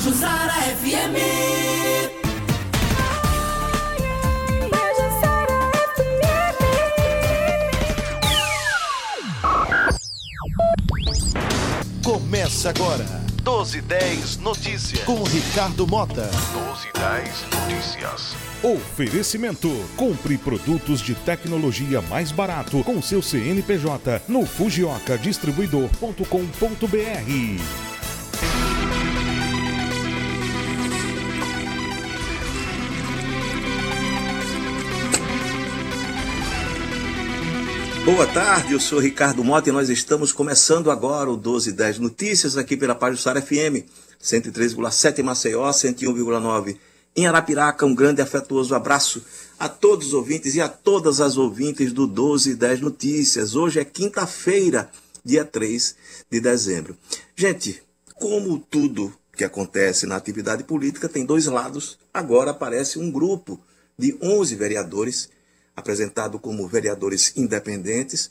Tapajusara FM. Começa agora. 1210 Notícias. Com Ricardo Mota. 1210 Notícias. Oferecimento. Compre produtos de tecnologia mais barato com seu CNPJ no Fujioka Boa tarde, eu sou Ricardo Mota e nós estamos começando agora o 1210 Notícias aqui pela Sara FM, 103,7 em Maceió, 101,9 em Arapiraca. Um grande e afetuoso abraço a todos os ouvintes e a todas as ouvintes do 1210 Notícias. Hoje é quinta-feira, dia 3 de dezembro. Gente, como tudo que acontece na atividade política tem dois lados, agora aparece um grupo de 11 vereadores apresentado como vereadores independentes,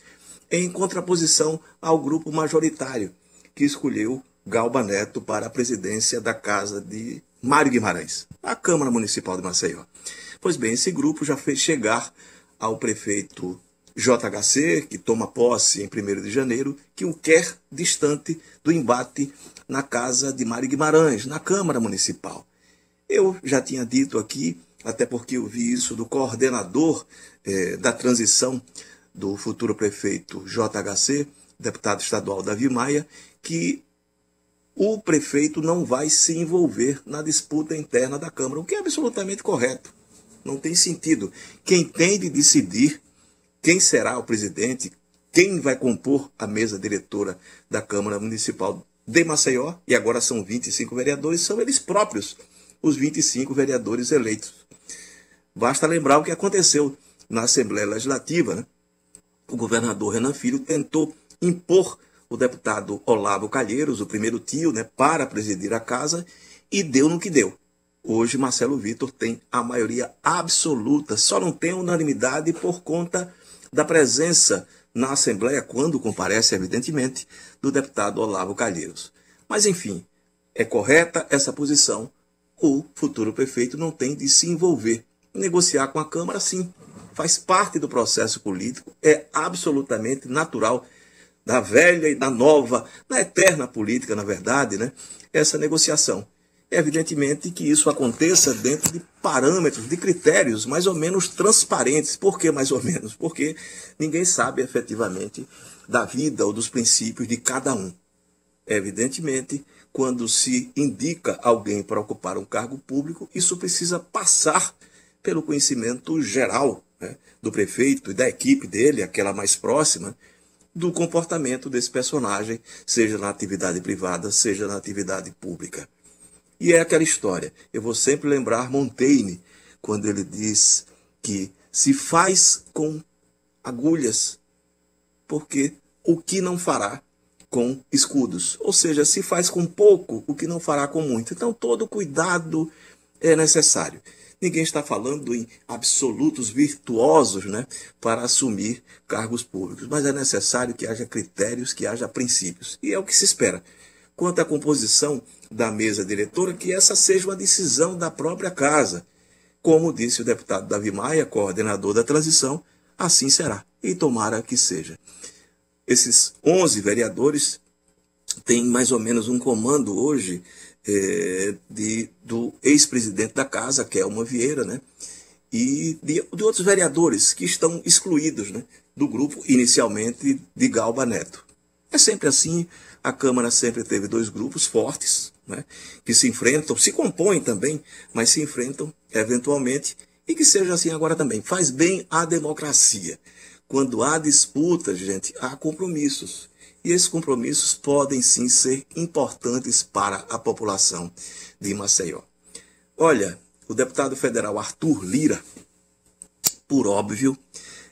em contraposição ao grupo majoritário, que escolheu Galba Neto para a presidência da Casa de Mário Guimarães, a Câmara Municipal de Maceió. Pois bem, esse grupo já fez chegar ao prefeito JHC, que toma posse em 1 de janeiro, que o quer distante do embate na casa de Mário Guimarães, na Câmara Municipal. Eu já tinha dito aqui até porque eu vi isso do coordenador eh, da transição do futuro prefeito JHC, deputado estadual Davi Maia, que o prefeito não vai se envolver na disputa interna da Câmara, o que é absolutamente correto. Não tem sentido. Quem tem de decidir quem será o presidente, quem vai compor a mesa diretora da Câmara Municipal de Maceió, e agora são 25 vereadores, são eles próprios, os 25 vereadores eleitos. Basta lembrar o que aconteceu na Assembleia Legislativa. Né? O governador Renan Filho tentou impor o deputado Olavo Calheiros, o primeiro tio, né, para presidir a casa, e deu no que deu. Hoje, Marcelo Vitor tem a maioria absoluta, só não tem unanimidade por conta da presença na Assembleia, quando comparece, evidentemente, do deputado Olavo Calheiros. Mas, enfim, é correta essa posição. O futuro prefeito não tem de se envolver negociar com a Câmara, sim. Faz parte do processo político, é absolutamente natural da velha e da nova, da eterna política, na verdade, né? essa negociação. É evidentemente que isso aconteça dentro de parâmetros, de critérios mais ou menos transparentes. Por que mais ou menos? Porque ninguém sabe efetivamente da vida ou dos princípios de cada um. Evidentemente, quando se indica alguém para ocupar um cargo público, isso precisa passar pelo conhecimento geral né, do prefeito e da equipe dele, aquela mais próxima, do comportamento desse personagem, seja na atividade privada, seja na atividade pública. E é aquela história. Eu vou sempre lembrar Montaigne, quando ele diz que se faz com agulhas, porque o que não fará com escudos? Ou seja, se faz com pouco, o que não fará com muito. Então, todo cuidado é necessário. Ninguém está falando em absolutos virtuosos né, para assumir cargos públicos, mas é necessário que haja critérios, que haja princípios. E é o que se espera. Quanto à composição da mesa diretora, que essa seja uma decisão da própria casa. Como disse o deputado Davi Maia, coordenador da transição, assim será. E tomara que seja. Esses 11 vereadores têm mais ou menos um comando hoje é, de, do ex-presidente da casa, Kelma Vieira, né? e de, de, outros vereadores que estão excluídos né, do grupo, inicialmente de Galba Neto. É sempre assim, a Câmara sempre teve dois grupos fortes, né, que se enfrentam, se compõem também, mas se enfrentam eventualmente, e que seja assim agora também. Faz bem à democracia. Quando há disputas, gente, há compromissos. E esses compromissos podem sim ser importantes para a população de Maceió. Olha, o deputado federal Arthur Lira, por óbvio,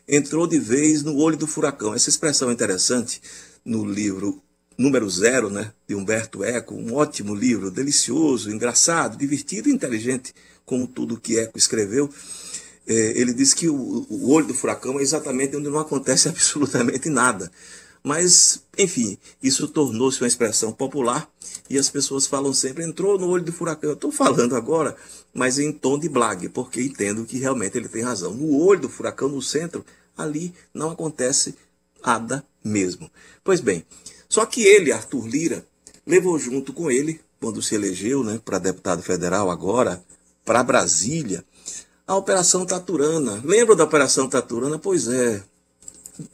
entrou de vez no olho do furacão. Essa expressão é interessante no livro número zero, né, de Humberto Eco, um ótimo livro, delicioso, engraçado, divertido e inteligente, como tudo que Eco escreveu. É, ele diz que o, o olho do furacão é exatamente onde não acontece absolutamente nada Mas, enfim, isso tornou-se uma expressão popular e as pessoas falam sempre, entrou no olho do furacão. Eu estou falando agora, mas em tom de blague, porque entendo que realmente ele tem razão. No olho do furacão, no centro, ali não acontece nada mesmo. Pois bem, só que ele, Arthur Lira, levou junto com ele, quando se elegeu né, para deputado federal agora, para Brasília, a Operação Taturana. Lembra da Operação Taturana? Pois é,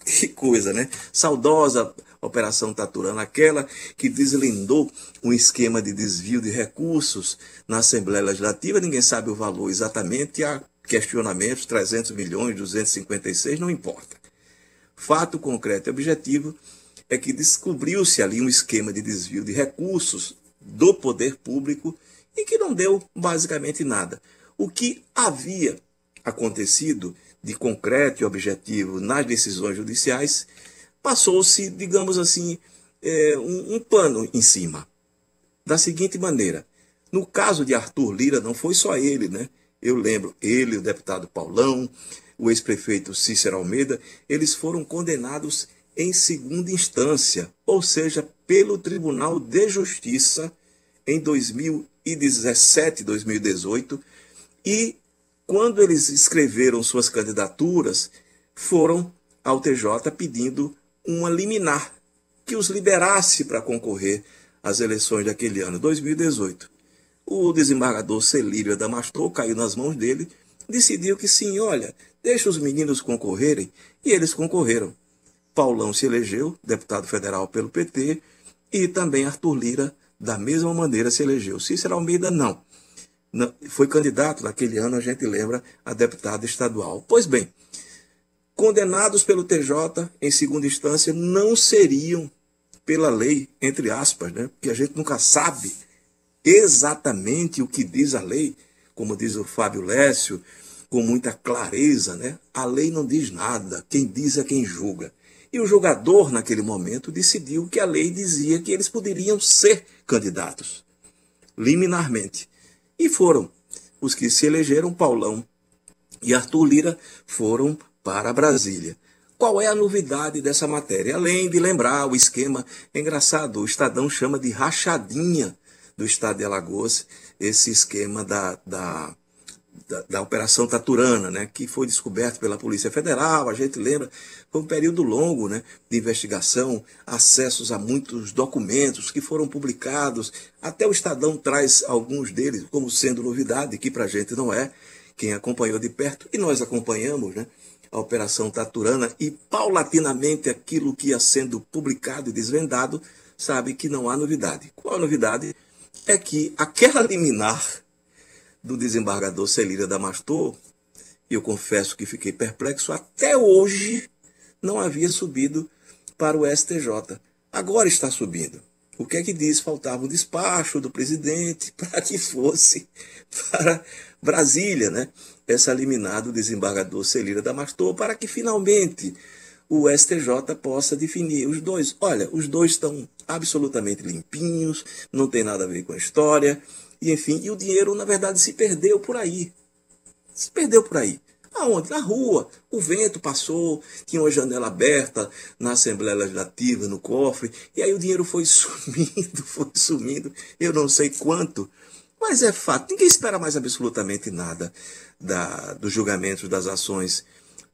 que coisa, né? Saudosa Operação Taturana, aquela que deslindou um esquema de desvio de recursos na Assembleia Legislativa, ninguém sabe o valor exatamente, há questionamentos, 300 milhões, 256, não importa. Fato concreto e objetivo é que descobriu-se ali um esquema de desvio de recursos do poder público e que não deu basicamente nada. O que havia acontecido de concreto e objetivo nas decisões judiciais, passou-se, digamos assim, é, um, um pano em cima. Da seguinte maneira: no caso de Arthur Lira, não foi só ele, né? Eu lembro, ele, o deputado Paulão, o ex-prefeito Cícero Almeida, eles foram condenados em segunda instância, ou seja, pelo Tribunal de Justiça em 2017, 2018, e quando eles escreveram suas candidaturas, foram ao TJ pedindo uma liminar que os liberasse para concorrer às eleições daquele ano, 2018. O desembargador Celírio Adamastor caiu nas mãos dele, decidiu que sim, olha, deixa os meninos concorrerem, e eles concorreram. Paulão se elegeu, deputado federal pelo PT, e também Arthur Lira, da mesma maneira, se elegeu. Cícero Almeida, não foi candidato naquele ano, a gente lembra, a deputado estadual. Pois bem, condenados pelo TJ em segunda instância não seriam pela lei, entre aspas, né? porque a gente nunca sabe exatamente o que diz a lei, como diz o Fábio Lécio, com muita clareza, né? A lei não diz nada, quem diz é quem julga. E o julgador, naquele momento, decidiu que a lei dizia que eles poderiam ser candidatos, liminarmente. E foram. Os que se elegeram, Paulão e Arthur Lira, foram para Brasília. Qual é a novidade dessa matéria? Além de lembrar o esquema engraçado, o Estadão chama de rachadinha do estado de Alagoas, esse esquema da, da da, Operação Taturana, né, que foi descoberto pela Polícia Federal, a gente lembra, foi um período longo né, de investigação, acessos a muitos documentos que foram publicados, até o Estadão traz alguns deles como sendo novidade, que para a gente não é, quem acompanhou de perto, e nós acompanhamos né, a Operação Taturana, e paulatinamente aquilo que ia sendo publicado e desvendado, sabe que não há novidade. Qual a novidade? É que aquela liminar do desembargador Celíria Damastor, e eu confesso que fiquei perplexo, até hoje não havia subido para o STJ. Agora está subindo. O que é que diz? Faltava o despacho do presidente para que fosse para Brasília, né? Essa liminar do desembargador Celíria Damastor, para que finalmente o STJ possa definir os dois. Olha, os dois estão absolutamente limpinhos, não tem nada a ver com a história. E enfim, e o dinheiro, na verdade, se perdeu por aí. Se perdeu por aí. Aonde? Na rua. O vento passou, tinha uma janela aberta na Assembleia Legislativa, no cofre, e aí o dinheiro foi sumindo, foi sumindo, eu não sei quanto. Mas é fato, ninguém espera mais absolutamente nada da, dos julgamentos das ações,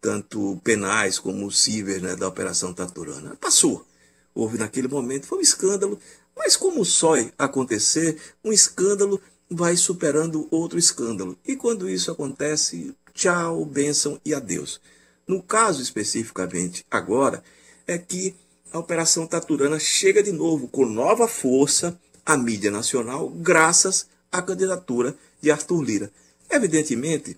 tanto penais como cíveis, né, da Operação Taturana. Passou. Houve naquele momento, foi um escândalo, mas como só acontecer, um escândalo vai superando outro escândalo. E quando isso acontece, tchau, bênção e adeus. No caso especificamente agora, é que a Operação Taturana chega de novo com nova força à mídia nacional, graças à candidatura de Arthur Lira. Evidentemente,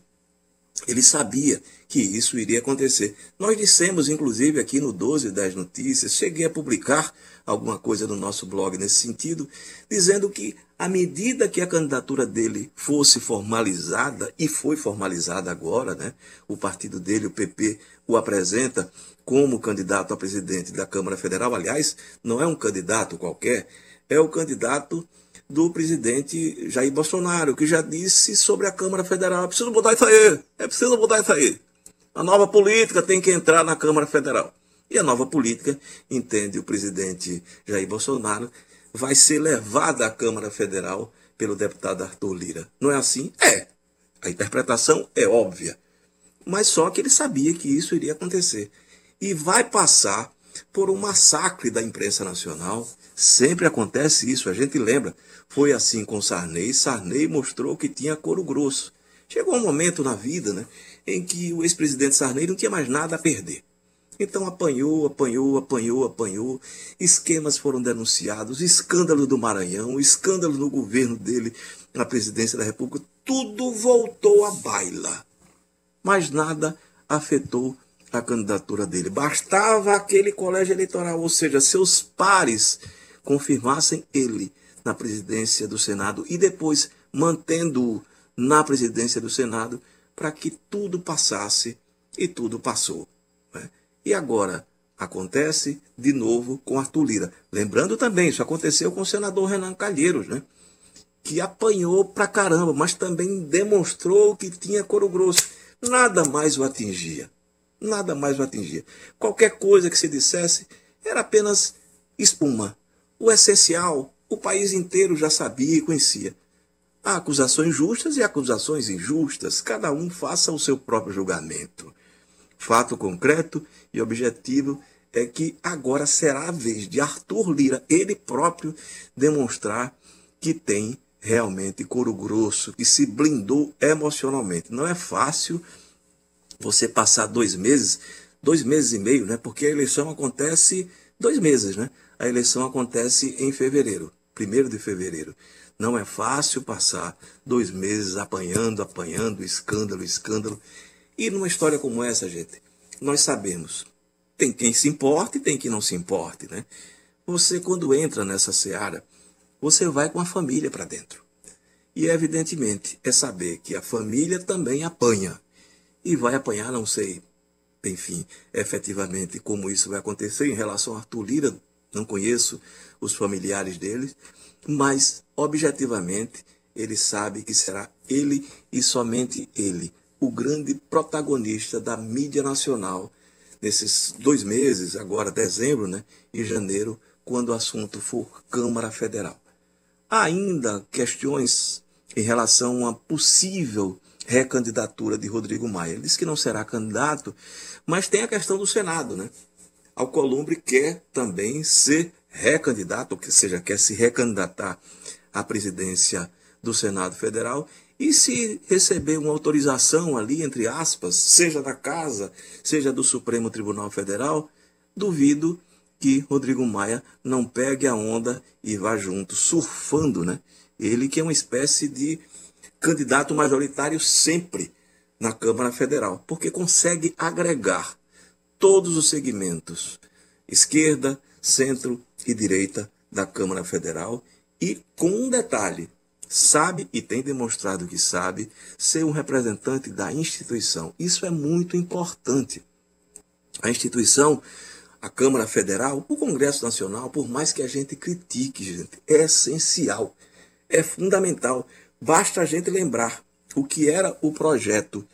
ele sabia que isso iria acontecer. Nós dissemos, inclusive, aqui no 12 das Notícias, cheguei a publicar alguma coisa no nosso blog nesse sentido, dizendo que à medida que a candidatura dele fosse formalizada, e foi formalizada agora, né? o partido dele, o PP, o apresenta como candidato a presidente da Câmara Federal. Aliás, não é um candidato qualquer, é o candidato do presidente Jair Bolsonaro, que já disse sobre a Câmara Federal: é preciso mudar isso aí, é preciso mudar isso aí. A nova política tem que entrar na Câmara Federal. E a nova política, entende o presidente Jair Bolsonaro, vai ser levada à Câmara Federal pelo deputado Arthur Lira. Não é assim? É. A interpretação é óbvia. Mas só que ele sabia que isso iria acontecer. E vai passar por um massacre da imprensa nacional. Sempre acontece isso, a gente lembra. Foi assim com Sarney. Sarney mostrou que tinha couro grosso. Chegou um momento na vida né, em que o ex-presidente Sarney não tinha mais nada a perder. Então apanhou, apanhou, apanhou, apanhou. Esquemas foram denunciados, escândalo do Maranhão, escândalo no governo dele na presidência da República. Tudo voltou à baila. Mas nada afetou a candidatura dele. Bastava aquele colégio eleitoral, ou seja, seus pares confirmassem ele na presidência do Senado e depois mantendo-o na presidência do Senado para que tudo passasse e tudo passou. E agora acontece de novo com Arthur Lira. Lembrando também, isso aconteceu com o senador Renan Calheiros, né? que apanhou pra caramba, mas também demonstrou que tinha couro grosso. Nada mais o atingia. Nada mais o atingia. Qualquer coisa que se dissesse era apenas espuma. O essencial, o país inteiro já sabia e conhecia. Há acusações justas e acusações injustas, cada um faça o seu próprio julgamento. Fato concreto e objetivo é que agora será a vez de Arthur Lira, ele próprio, demonstrar que tem realmente couro grosso, que se blindou emocionalmente. Não é fácil você passar dois meses, dois meses e meio, né? Porque a eleição acontece dois meses, né? A eleição acontece em fevereiro, primeiro de fevereiro. Não é fácil passar dois meses apanhando, apanhando, escândalo, escândalo. E numa história como essa, gente, nós sabemos. Tem quem se importe e tem quem não se importe, né? Você, quando entra nessa seara, você vai com a família para dentro. E, evidentemente, é saber que a família também apanha. E vai apanhar, não sei, enfim, efetivamente como isso vai acontecer em relação a Arthur Lira, não conheço os familiares deles, mas, objetivamente, ele sabe que será ele e somente ele o grande protagonista da mídia nacional nesses dois meses, agora dezembro né, e janeiro, quando o assunto for Câmara Federal. Há ainda questões em relação a possível recandidatura de Rodrigo Maia. Ele disse que não será candidato, mas tem a questão do Senado. Né? Alcolumbre quer também ser recandidato, ou seja, quer se recandidatar à presidência do Senado Federal e se receber uma autorização ali, entre aspas, seja da Casa, seja do Supremo Tribunal Federal, duvido que Rodrigo Maia não pegue a onda e vá junto, surfando, né? Ele que é uma espécie de candidato majoritário sempre na Câmara Federal, porque consegue agregar todos os segmentos, esquerda, centro e direita da Câmara Federal, e com um detalhe, sabe e tem demonstrado que sabe ser um representante da instituição. Isso é muito importante. A instituição, a Câmara Federal, o Congresso Nacional, por mais que a gente critique, gente, é essencial, é fundamental. Basta a gente lembrar o que era o projeto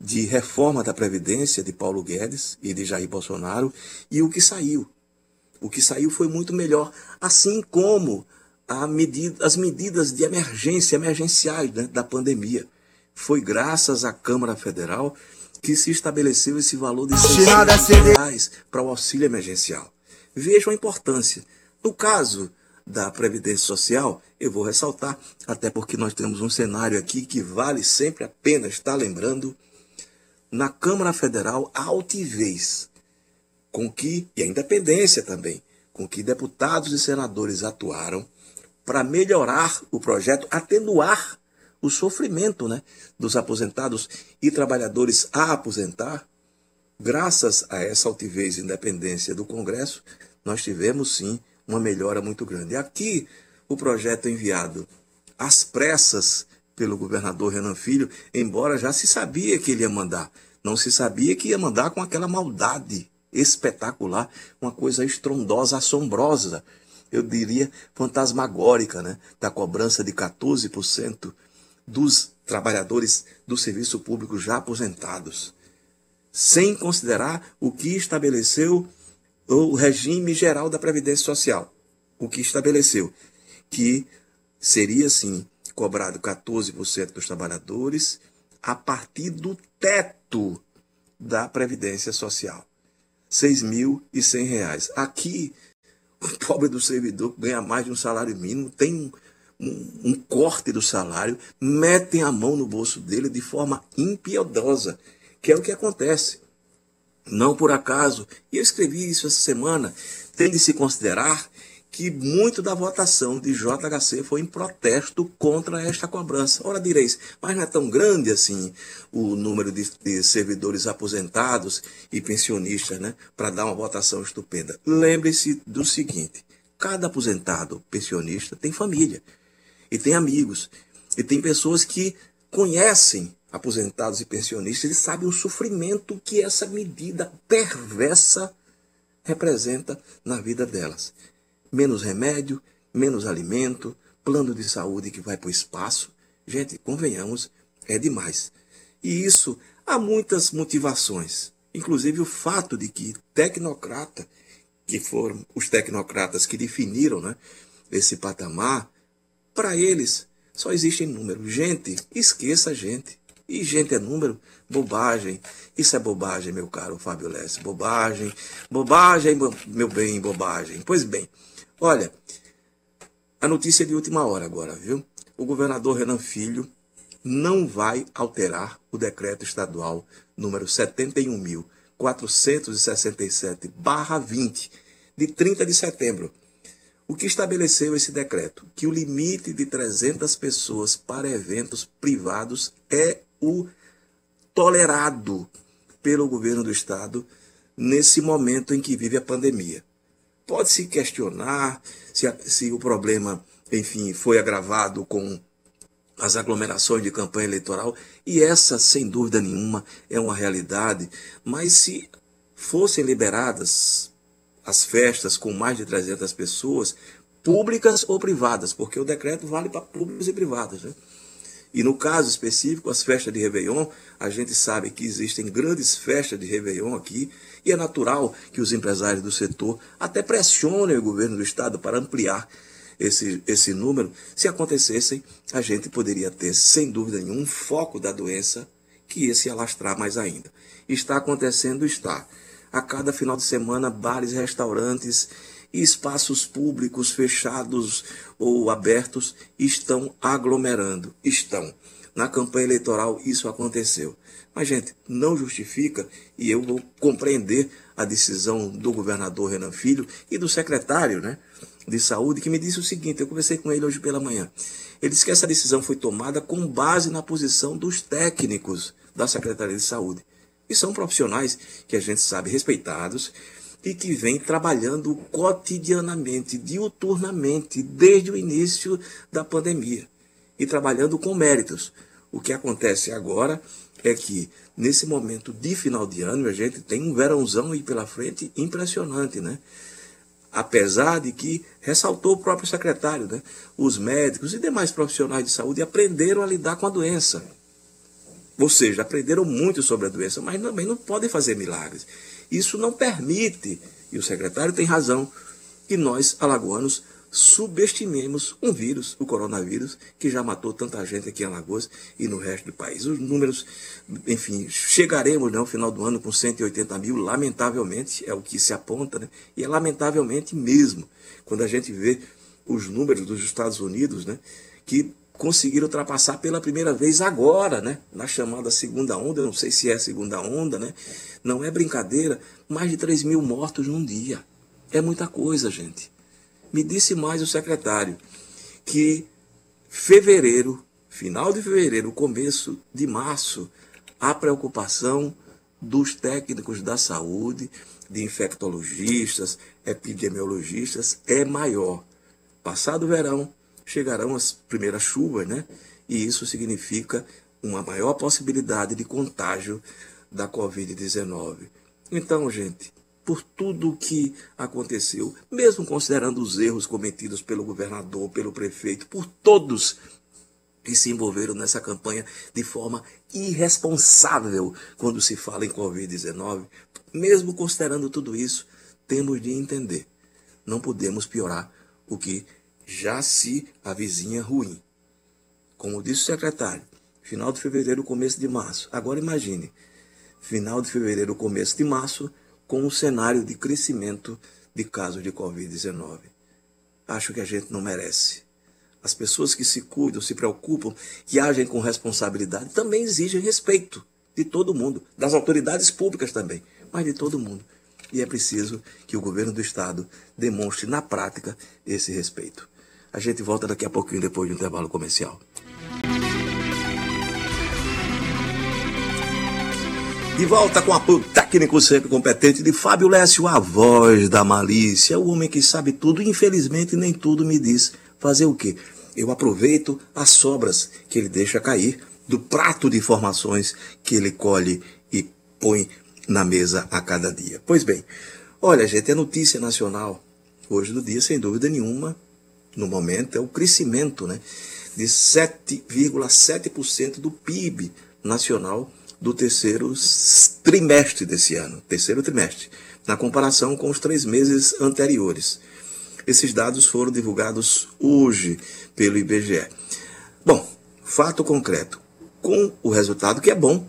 de reforma da Previdência de Paulo Guedes e de Jair Bolsonaro e o que saiu. O que saiu foi muito melhor, assim como medida, as medidas de emergência, emergenciais né, da pandemia. Foi graças à Câmara Federal que se estabeleceu esse valor de 600 reais para o auxílio emergencial. Vejam a importância. No caso da Previdência Social, eu vou ressaltar, até porque nós temos um cenário aqui que vale sempre a pena estar lembrando, na Câmara Federal, a altivez com que, e a independência também, com que deputados e senadores atuaram para melhorar o projeto, atenuar o sofrimento né, dos aposentados e trabalhadores a aposentar, graças a essa altivez e independência do Congresso, nós tivemos sim uma melhora muito grande. Aqui, o projeto enviado às pressas pelo governador Renan Filho, embora já se sabia que ele ia mandar, não se sabia que ia mandar com aquela maldade espetacular, uma coisa estrondosa, assombrosa, eu diria, fantasmagórica, né, da cobrança de 14% dos trabalhadores do serviço público já aposentados, sem considerar o que estabeleceu o regime geral da Previdência Social, o que estabeleceu que seria, sim, cobrado 14% dos trabalhadores a partir do teto da Previdência Social. R$ 6.100. Aqui, o pobre do servidor ganha mais de um salário mínimo, tem um, um, um, corte do salário, metem a mão no bolso dele de forma impiedosa, que é o que acontece. Não por acaso, e eu escrevi isso essa semana, tem de se considerar que muito da votação de JHC foi em protesto contra esta cobrança. Ora, direis, mas não é tão grande assim o número de, de servidores aposentados e pensionistas, né, para dar uma votação estupenda. Lembre-se do seguinte: cada aposentado pensionista tem família, e tem amigos, e tem pessoas que conhecem aposentados e pensionistas e sabem o sofrimento que essa medida perversa representa na vida delas menos remédio, menos alimento, plano de saúde que vai para o espaço. Gente, convenhamos, é demais. E isso há muitas motivações, inclusive o fato de que tecnocrata, que foram os tecnocratas que definiram né, esse patamar, para eles só existem números. Gente, esqueça gente. E gente é número? Bobagem. Isso é bobagem, meu caro Fábio Lessa. Bobagem. Bobagem, meu bem, bobagem. Pois bem, Olha, a notícia de última hora agora, viu? O governador Renan Filho não vai alterar o decreto estadual número 71.467/20 de 30 de setembro. O que estabeleceu esse decreto? Que o limite de 300 pessoas para eventos privados é o tolerado pelo governo do estado nesse momento em que vive a pandemia. Pode-se questionar se, a, se o problema, enfim, foi agravado com as aglomerações de campanha eleitoral, e essa, sem dúvida nenhuma, é uma realidade, mas se fossem liberadas as festas com mais de 300 pessoas, públicas ou privadas, porque o decreto vale para públicos e privados, né? E no caso específico, as festas de Réveillon, a gente sabe que existem grandes festas de Réveillon aqui, e é natural que os empresários do setor até pressionem o governo do estado para ampliar esse, esse número. Se acontecessem, a gente poderia ter, sem dúvida nenhuma, um foco da doença que ia se alastrar mais ainda. Está acontecendo, está. A cada final de semana, bares, restaurantes espaços públicos fechados ou abertos estão aglomerando. Estão. Na campanha eleitoral isso aconteceu. Mas, gente, não justifica, e eu vou compreender a decisão do governador Renan Filho e do secretário né, de saúde, que me disse o seguinte: eu conversei com ele hoje pela manhã. Ele disse que essa decisão foi tomada com base na posição dos técnicos da Secretaria de Saúde. E são profissionais que a gente sabe respeitados, e que vem trabalhando cotidianamente, diuturnamente, desde o início da pandemia e trabalhando com méritos. O que acontece agora é que, nesse momento de final de ano, a gente tem um verãozão aí pela frente impressionante, né? Apesar de que, ressaltou o próprio secretário, né? os médicos e demais profissionais de saúde aprenderam a lidar com a doença. Ou seja, aprenderam muito sobre a doença, mas também não podem fazer milagres. Isso não permite, e o secretário tem razão, que nós, alagoanos, subestimemos um vírus, o coronavírus, que já matou tanta gente aqui em Alagoas e no resto do país. Os números, enfim, chegaremos né, ao final do ano com 180 mil, lamentavelmente, é o que se aponta, né? e é lamentavelmente mesmo, quando a gente vê os números dos Estados Unidos, né, que conseguiram ultrapassar pela primeira vez agora, né? Na chamada segunda onda, eu não sei se é segunda onda, né? Não é brincadeira, mais de 3 mil mortos num dia. É muita coisa, gente. Me disse mais o secretário que fevereiro, final de fevereiro, começo de março, a preocupação dos técnicos da saúde, de infectologistas, epidemiologistas, é maior. Passado o verão, chegarão as primeiras chuvas, né? E isso significa uma maior possibilidade de contágio da Covid-19. Então, gente, por tudo o que aconteceu, mesmo considerando os erros cometidos pelo governador, pelo prefeito, por todos que se envolveram nessa campanha de forma irresponsável quando se fala em Covid-19, mesmo considerando tudo isso, temos de entender. Não podemos piorar o que já se avizinha ruim. Como disse o secretário, final de fevereiro, começo de março. Agora imagine, final de fevereiro, começo de março, com um cenário de crescimento de casos de Covid-19. Acho que a gente não merece. As pessoas que se cuidam, se preocupam, que agem com responsabilidade, também exigem respeito de todo mundo, das autoridades públicas também, mas de todo mundo. E é preciso que o governo do Estado demonstre na prática esse respeito. A gente volta daqui a pouquinho depois de um intervalo comercial. De volta com apoio técnico sempre competente de Fábio Lécio, a voz da malícia, o homem que sabe tudo. Infelizmente, nem tudo me diz. Fazer o quê? Eu aproveito as sobras que ele deixa cair do prato de informações que ele colhe e põe na mesa a cada dia. Pois bem, olha, gente, é notícia nacional hoje do dia, sem dúvida nenhuma, no momento, é o crescimento né, de 7,7% do PIB nacional do terceiro trimestre desse ano, terceiro trimestre, na comparação com os três meses anteriores. Esses dados foram divulgados hoje pelo IBGE. Bom, fato concreto, com o resultado que é bom,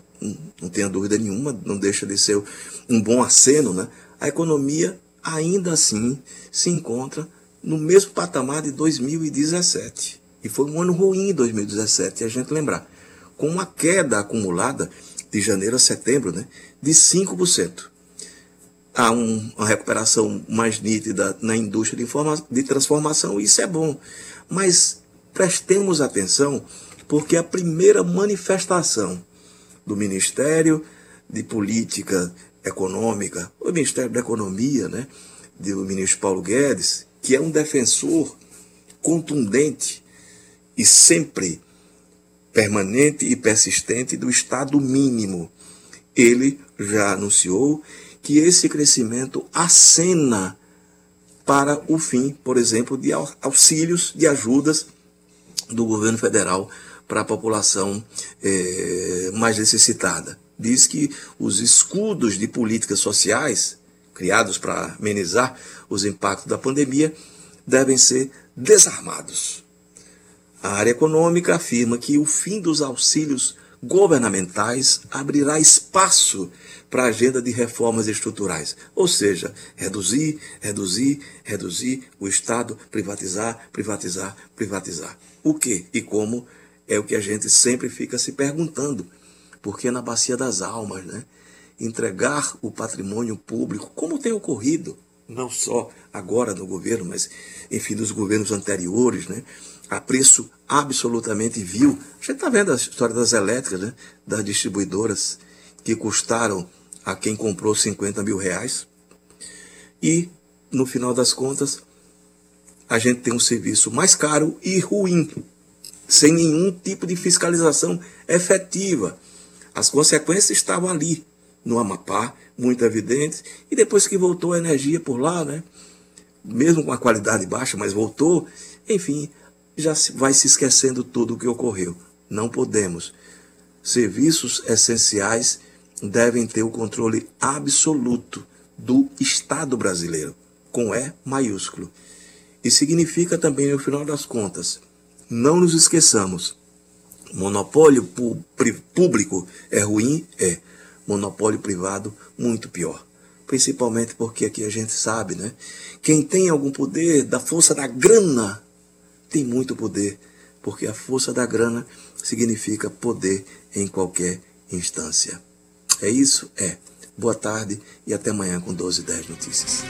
não tenha dúvida nenhuma, não deixa de ser um bom aceno, né? A economia ainda assim se encontra no mesmo patamar de 2017. E foi um ano ruim em 2017, a gente lembrar, com uma queda acumulada de janeiro a setembro né, de 5%. Há um, uma recuperação mais nítida na indústria de, de transformação, isso é bom. Mas prestemos atenção, porque a primeira manifestação do Ministério de Política Econômica, o Ministério da Economia, né, do ministro Paulo Guedes, que é um defensor contundente e sempre permanente e persistente do Estado mínimo. Ele já anunciou que esse crescimento acena para o fim, por exemplo, de auxílios, de ajudas do governo federal para a população é, mais necessitada. Diz que os escudos de políticas sociais, criados para amenizar os impactos da pandemia, devem ser desarmados. A área econômica afirma que o fim dos auxílios governamentais abrirá espaço para a agenda de reformas estruturais, ou seja, reduzir, reduzir, reduzir o Estado, privatizar, privatizar, privatizar. O que e como é o que a gente sempre fica se perguntando, porque é na bacia das almas, né? Entregar o patrimônio público, como tem ocorrido, não só agora no governo, mas enfim, nos governos anteriores, né? a preço absolutamente vil. A gente está vendo a história das elétricas, né? das distribuidoras, que custaram a quem comprou 50 mil reais. E, no final das contas, a gente tem um serviço mais caro e ruim, sem nenhum tipo de fiscalização efetiva. As consequências estavam ali, no Amapá, muito evidentes, e depois que voltou a energia por lá, né? mesmo com a qualidade baixa, mas voltou, enfim, já vai se esquecendo tudo o que ocorreu. Não podemos. Serviços essenciais devem ter o controle absoluto do Estado brasileiro, com E maiúsculo. E significa também, no final das contas, não nos esqueçamos: monopólio público é ruim? É. Monopólio privado, muito pior. Principalmente porque aqui a gente sabe, né? Quem tem algum poder da força da grana tem muito poder, porque a força da grana significa poder em qualquer instância. É isso? É. Boa tarde e até amanhã com 12 10 notícias.